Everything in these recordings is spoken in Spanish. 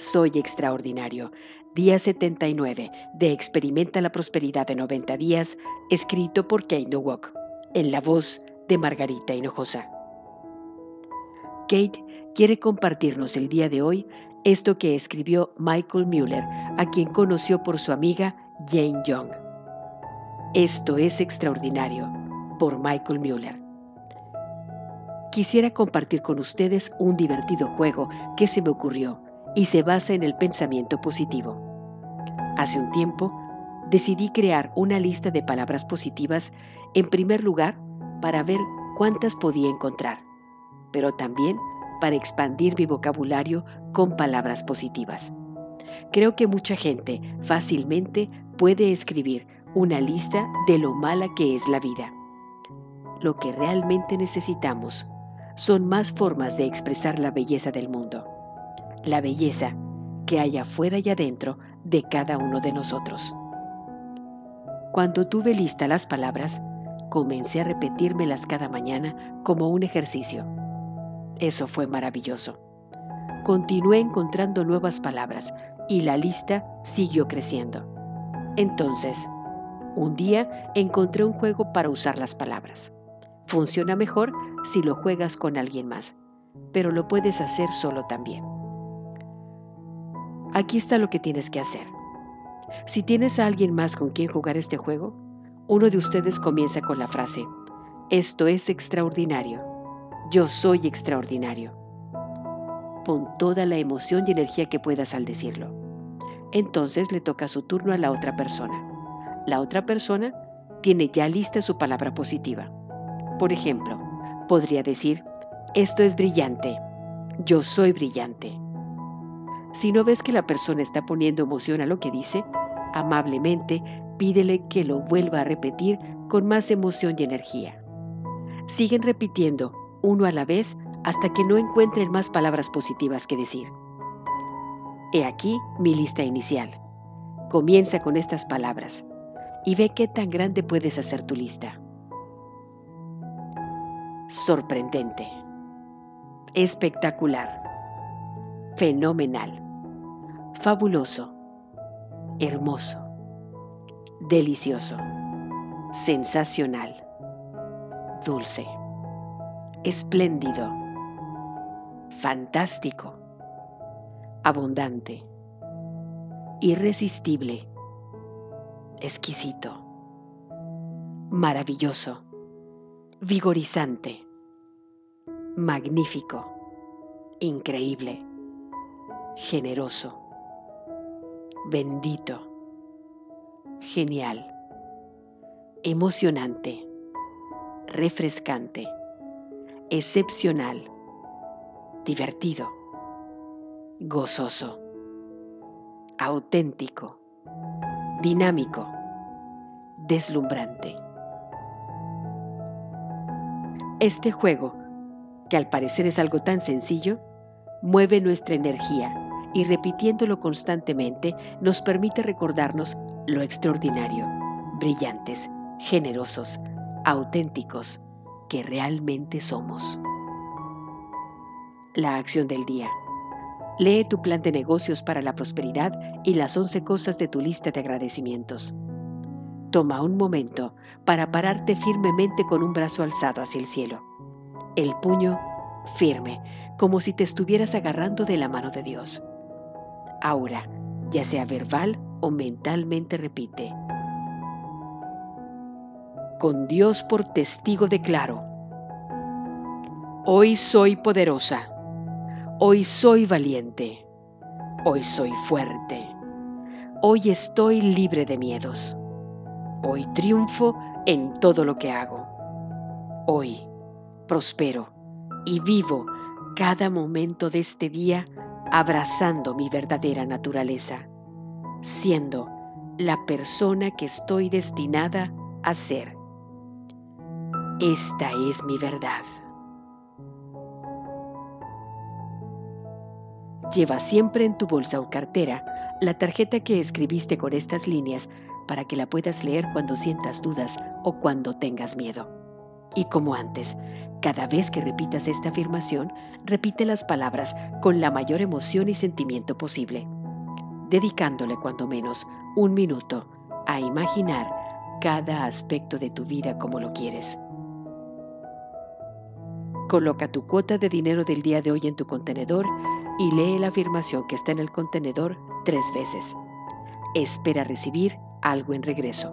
Soy extraordinario. Día 79 de Experimenta la Prosperidad de 90 días, escrito por Kate Nowak, en la voz de Margarita Hinojosa. Kate quiere compartirnos el día de hoy esto que escribió Michael Mueller, a quien conoció por su amiga Jane Young. Esto es extraordinario, por Michael Mueller. Quisiera compartir con ustedes un divertido juego que se me ocurrió y se basa en el pensamiento positivo. Hace un tiempo, decidí crear una lista de palabras positivas en primer lugar para ver cuántas podía encontrar, pero también para expandir mi vocabulario con palabras positivas. Creo que mucha gente fácilmente puede escribir una lista de lo mala que es la vida. Lo que realmente necesitamos son más formas de expresar la belleza del mundo la belleza que hay afuera y adentro de cada uno de nosotros. Cuando tuve lista las palabras, comencé a repetírmelas cada mañana como un ejercicio. Eso fue maravilloso. Continué encontrando nuevas palabras y la lista siguió creciendo. Entonces, un día encontré un juego para usar las palabras. Funciona mejor si lo juegas con alguien más, pero lo puedes hacer solo también. Aquí está lo que tienes que hacer. Si tienes a alguien más con quien jugar este juego, uno de ustedes comienza con la frase, esto es extraordinario, yo soy extraordinario. Pon toda la emoción y energía que puedas al decirlo. Entonces le toca su turno a la otra persona. La otra persona tiene ya lista su palabra positiva. Por ejemplo, podría decir, esto es brillante, yo soy brillante. Si no ves que la persona está poniendo emoción a lo que dice, amablemente pídele que lo vuelva a repetir con más emoción y energía. Siguen repitiendo uno a la vez hasta que no encuentren más palabras positivas que decir. He aquí mi lista inicial. Comienza con estas palabras y ve qué tan grande puedes hacer tu lista. Sorprendente. Espectacular fenomenal, fabuloso, hermoso, delicioso, sensacional, dulce, espléndido, fantástico, abundante, irresistible, exquisito, maravilloso, vigorizante, magnífico, increíble generoso, bendito, genial, emocionante, refrescante, excepcional, divertido, gozoso, auténtico, dinámico, deslumbrante. Este juego, que al parecer es algo tan sencillo, mueve nuestra energía y repitiéndolo constantemente nos permite recordarnos lo extraordinario, brillantes, generosos, auténticos que realmente somos. La acción del día. Lee tu plan de negocios para la prosperidad y las 11 cosas de tu lista de agradecimientos. Toma un momento para pararte firmemente con un brazo alzado hacia el cielo. El puño firme, como si te estuvieras agarrando de la mano de Dios. Ahora, ya sea verbal o mentalmente repite. Con Dios por testigo declaro. Hoy soy poderosa. Hoy soy valiente. Hoy soy fuerte. Hoy estoy libre de miedos. Hoy triunfo en todo lo que hago. Hoy prospero y vivo cada momento de este día abrazando mi verdadera naturaleza. siendo la persona que estoy destinada a ser. Esta es mi verdad. Lleva siempre en tu bolsa o cartera la tarjeta que escribiste con estas líneas para que la puedas leer cuando sientas dudas o cuando tengas miedo. Y como antes, cada vez que repitas esta afirmación, repite las palabras con la mayor emoción y sentimiento posible, dedicándole cuando menos un minuto a imaginar cada aspecto de tu vida como lo quieres. Coloca tu cuota de dinero del día de hoy en tu contenedor y lee la afirmación que está en el contenedor tres veces. Espera recibir algo en regreso.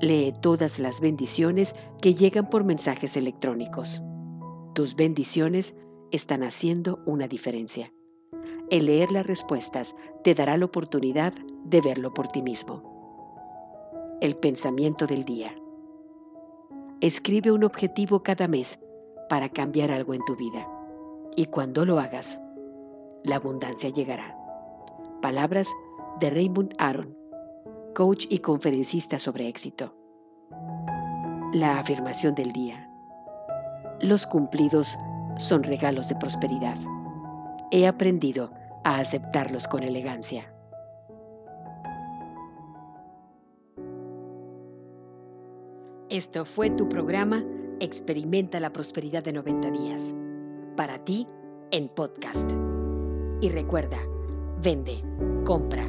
Lee todas las bendiciones que llegan por mensajes electrónicos. Tus bendiciones están haciendo una diferencia. El leer las respuestas te dará la oportunidad de verlo por ti mismo. El pensamiento del día. Escribe un objetivo cada mes para cambiar algo en tu vida. Y cuando lo hagas, la abundancia llegará. Palabras de Raymond Aron, coach y conferencista sobre éxito. La afirmación del día. Los cumplidos son regalos de prosperidad. He aprendido a aceptarlos con elegancia. Esto fue tu programa Experimenta la Prosperidad de 90 días. Para ti, en podcast. Y recuerda, vende, compra,